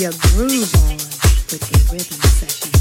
your groove on with a rhythm session.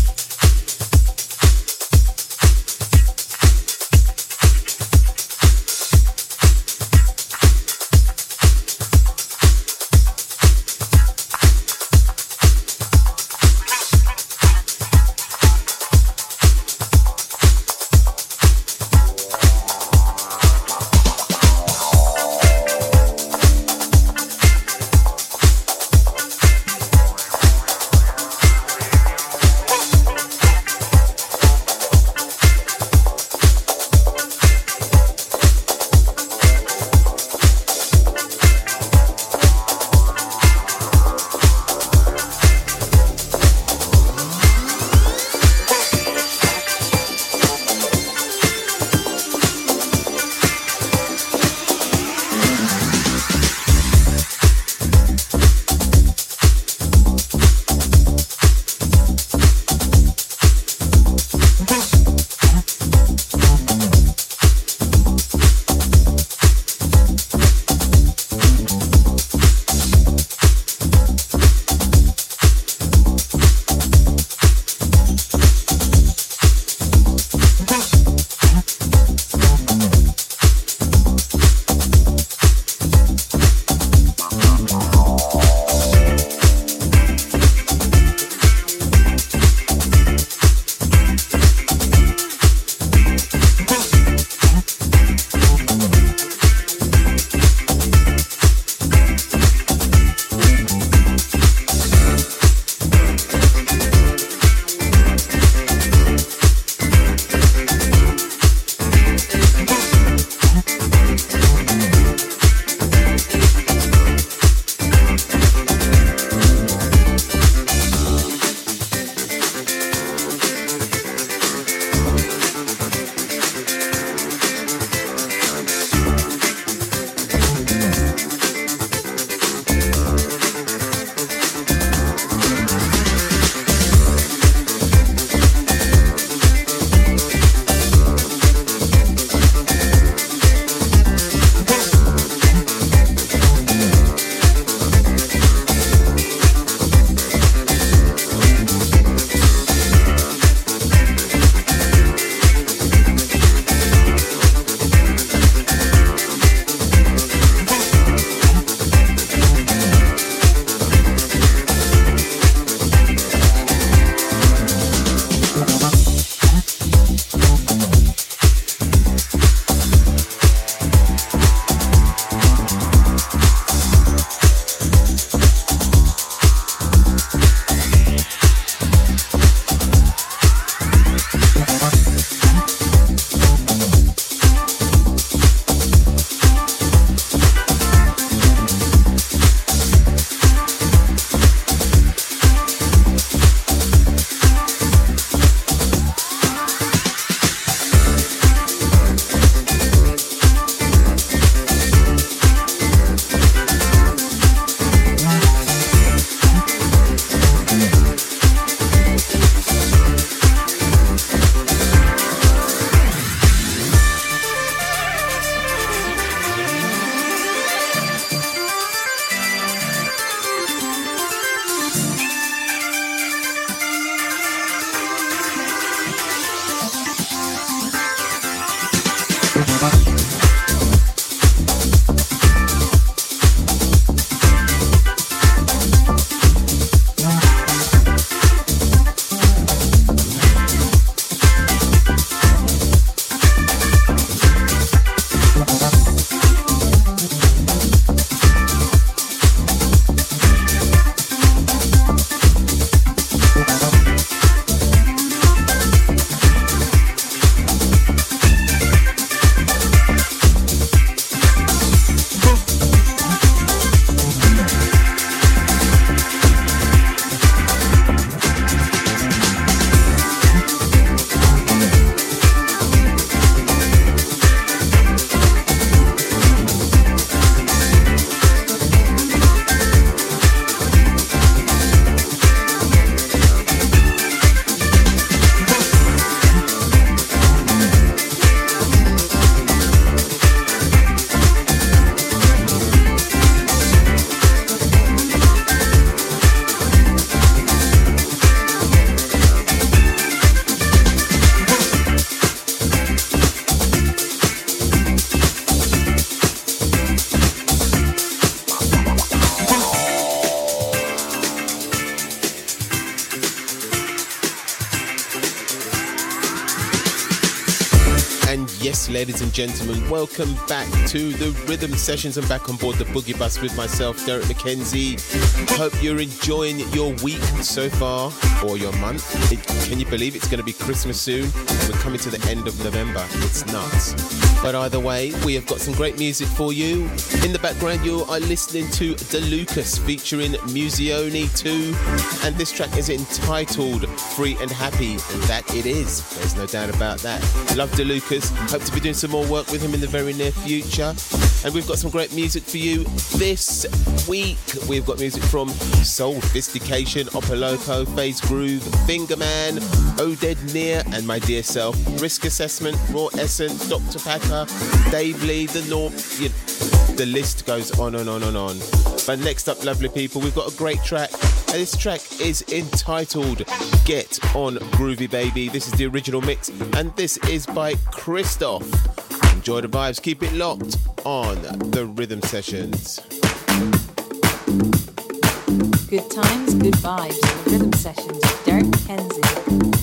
Ladies and gentlemen, welcome back to the Rhythm Sessions. I'm back on board the Boogie Bus with myself, Derrick McKenzie. Hope you're enjoying your week so far, or your month. It, can you believe it's going to be Christmas soon? We're coming to the end of November. It's nuts. But either way, we have got some great music for you. In the background, you are listening to DeLucas featuring Musione 2, and this track is entitled Free and Happy, and that it is. There's no doubt about that. Love DeLucas. Hope to be doing some more work with him in the very near future. And we've got some great music for you this week. We've got music from Soul Sophistication, Opolopo, Phase Groove, Fingerman, Oded Nir, and my dear self, Risk Assessment, Raw Essence, Dr. Packer, Dave Lee, The Norm. You the list goes on and on and on. But next up, lovely people, we've got a great track. And this track is entitled Get On Groovy Baby. This is the original mix, and this is by Christoph. Enjoy the vibes, keep it locked on the rhythm sessions. Good times, good vibes. The rhythm sessions with Derrick McKenzie.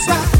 stop.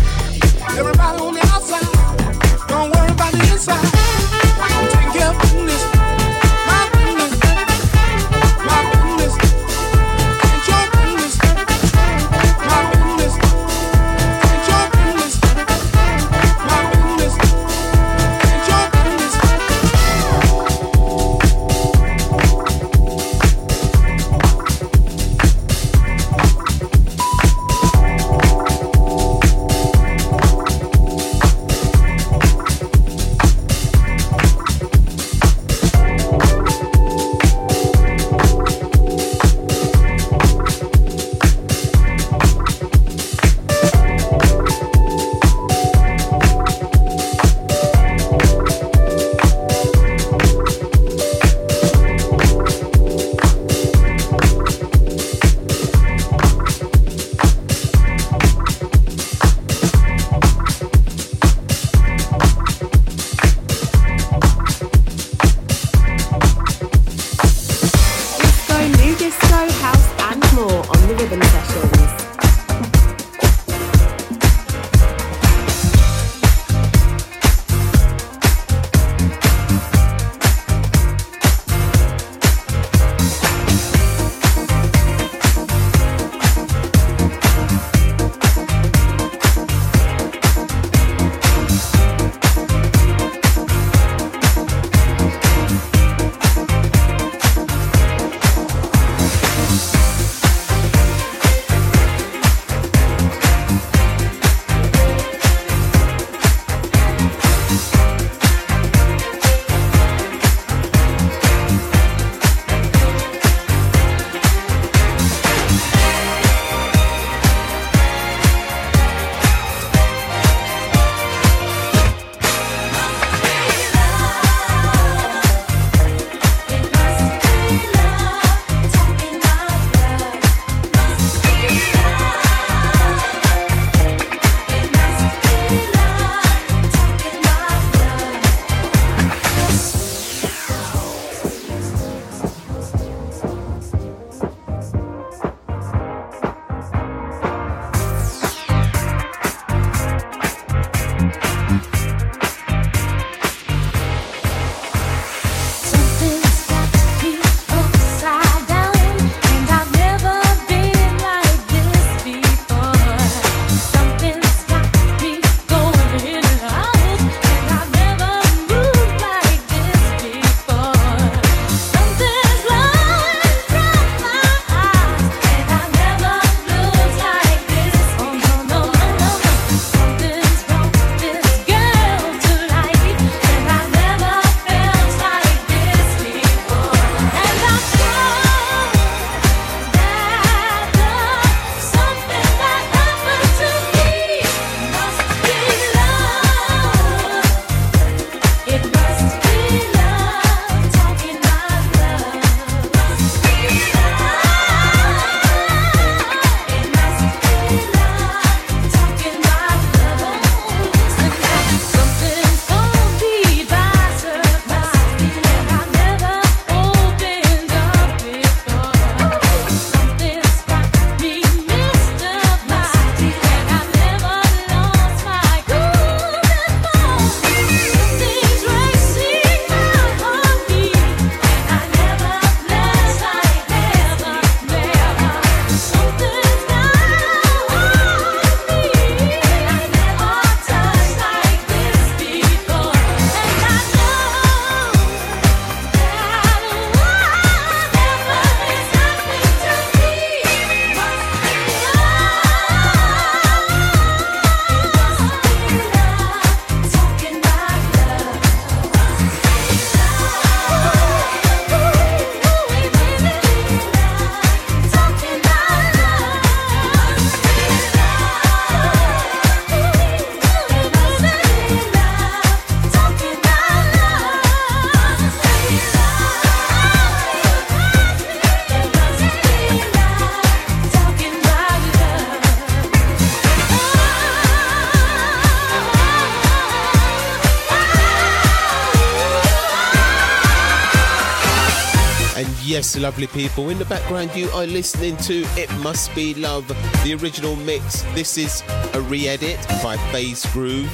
Yes, lovely people. In the background, you are listening to It Must Be Love, the original mix. This is a re edit by Phase Groove.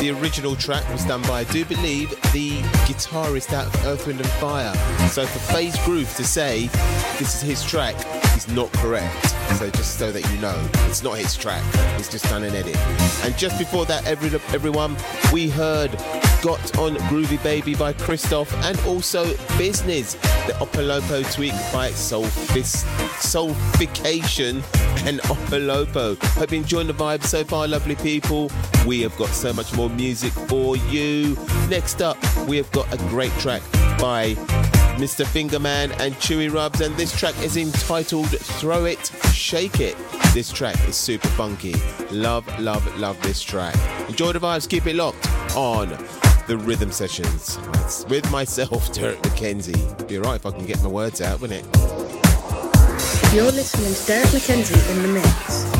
The original track was done by, I do believe, the guitarist out of Earth, Wind and Fire. So for Phase Groove to say this is his track is not correct. So just so that you know, it's not his track. He's just done an edit. And just before that, every, everyone, we heard Got on Groovy Baby by Christoph and also Business, the Opolopo tweak by Soulfis, Soulfication and Opolopo. Hope you're enjoying the vibe so far, lovely people. We have got so much more music for you. Next up, we have got a great track by Mr. Fingerman and Chewy Rubs, and this track is entitled Throw It, Shake It. This track is super funky. Love, love, love this track. Enjoy the vibes, keep it locked on the rhythm sessions it's with myself, Derrick McKenzie. Be alright if I can get my words out, wouldn't it? You're listening to Derrick McKenzie in the mix.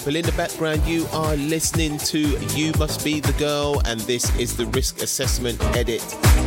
People. In the background, you are listening to You Must Be the Girl, and this is the risk assessment edit.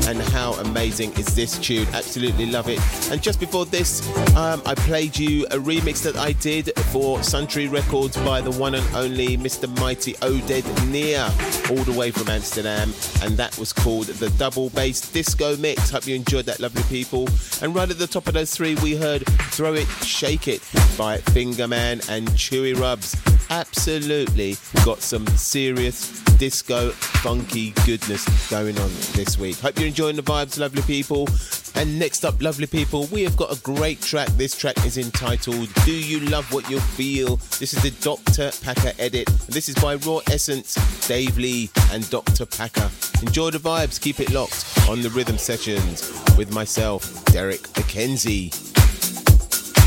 And how amazing is this tune? Absolutely love it. And just before this, um, I played you a remix that I did for Suntree Records by the one and only Mr. Mighty Oded Nir, all the way from Amsterdam. And that was called the Double Bass Disco Mix. Hope you enjoyed that, lovely people. And right at the top of those three, we heard Throw It, Shake It by Fingerman and Chewy Rubs. Absolutely got some serious disco funky goodness going on this week. Hope you're enjoying the vibes, lovely people. And next up, lovely people, we have got a great track. This track is entitled Do You Love What You Feel? This is the Dr. Packer edit. And this is by Raw Essence, Dave Lee, and Dr. Packer. Enjoy the vibes, keep it locked on the rhythm sessions with myself, Derrick McKenzie.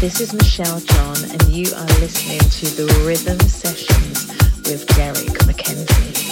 This is Michelle John, and you are listening to the Rhythm Sessions with Derrick McKenzie.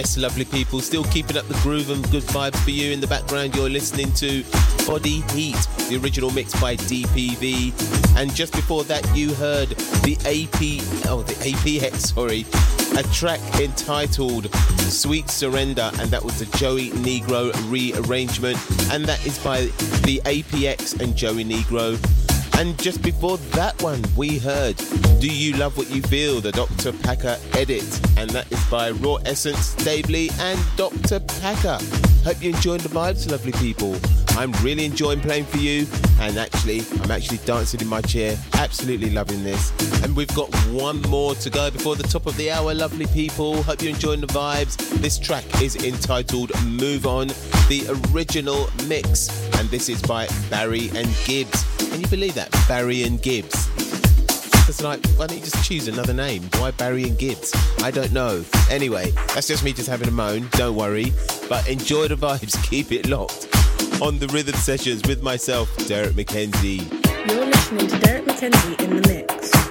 Yes, lovely people, still keeping up the groove and good vibes for you. In the background, you're listening to Body Heat, the original mix by DPV. And just before that, you heard the AP, oh, the APX, sorry, a track entitled Sweet Surrender, and that was the Joey Negro rearrangement. And that is by the APX and Joey Negro. And just before that one, we heard Do You Love What You Feel, the Dr. Packer edit. And that is by Raw Essence, Lee, and Dr. Packer. Hope you enjoyed the vibes, lovely people. I'm really enjoying playing for you, and actually, I'm actually dancing in my chair. Absolutely loving this. And we've got one more to go before the top of the hour, lovely people. Hope you're enjoying the vibes. This track is entitled Move On, the original mix, and this is by Barry and Gibbs. Can you believe that? Barry and Gibbs. It's like, why don't you just choose another name? Why Barry and Gibbs? I don't know. Anyway, that's just me just having a moan. Don't worry. But enjoy the vibes. Keep it locked on the rhythm sessions with myself, Derrick McKenzie. You're listening to Derrick McKenzie in the mix.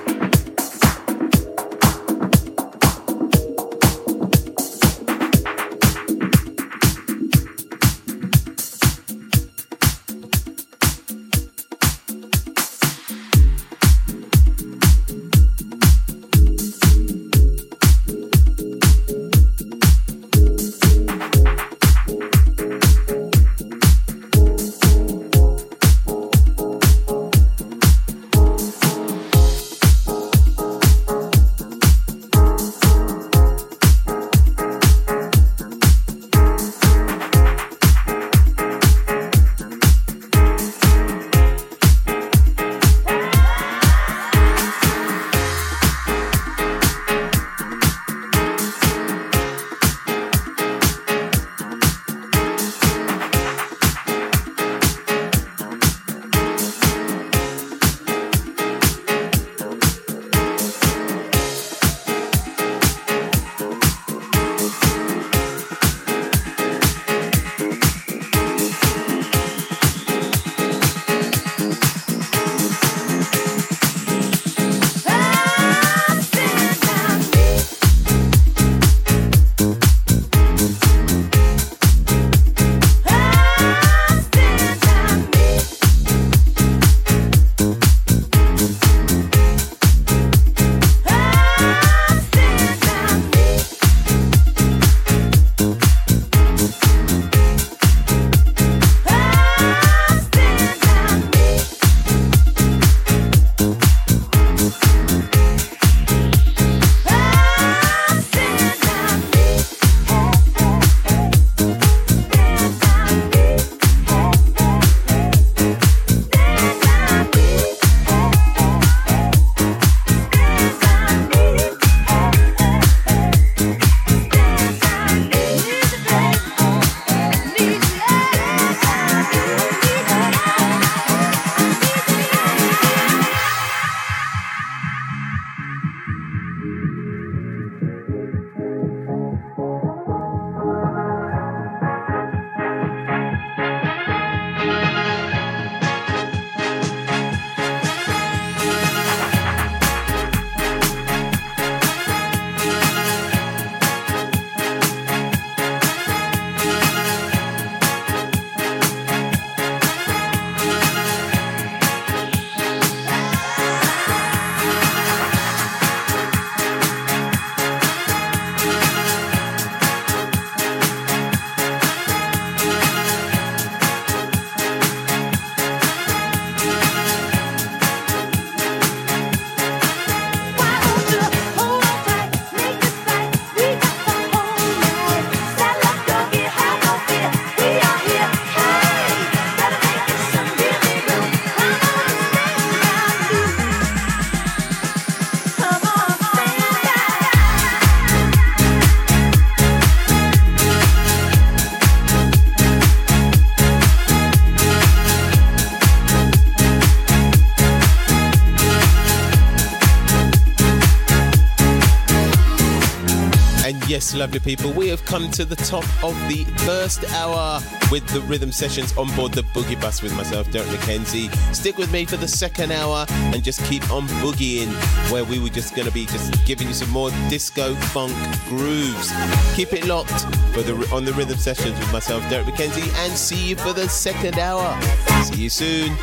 Lovely people, we have come to the top of the first hour with the rhythm sessions on board the Boogie Bus with myself, Derrick McKenzie. Stick with me for the second hour and just keep on boogieing, where we were just going to be just giving you some more disco funk grooves. Keep it locked for the on the rhythm sessions with myself, Derrick McKenzie, and see you for the second hour. See you soon.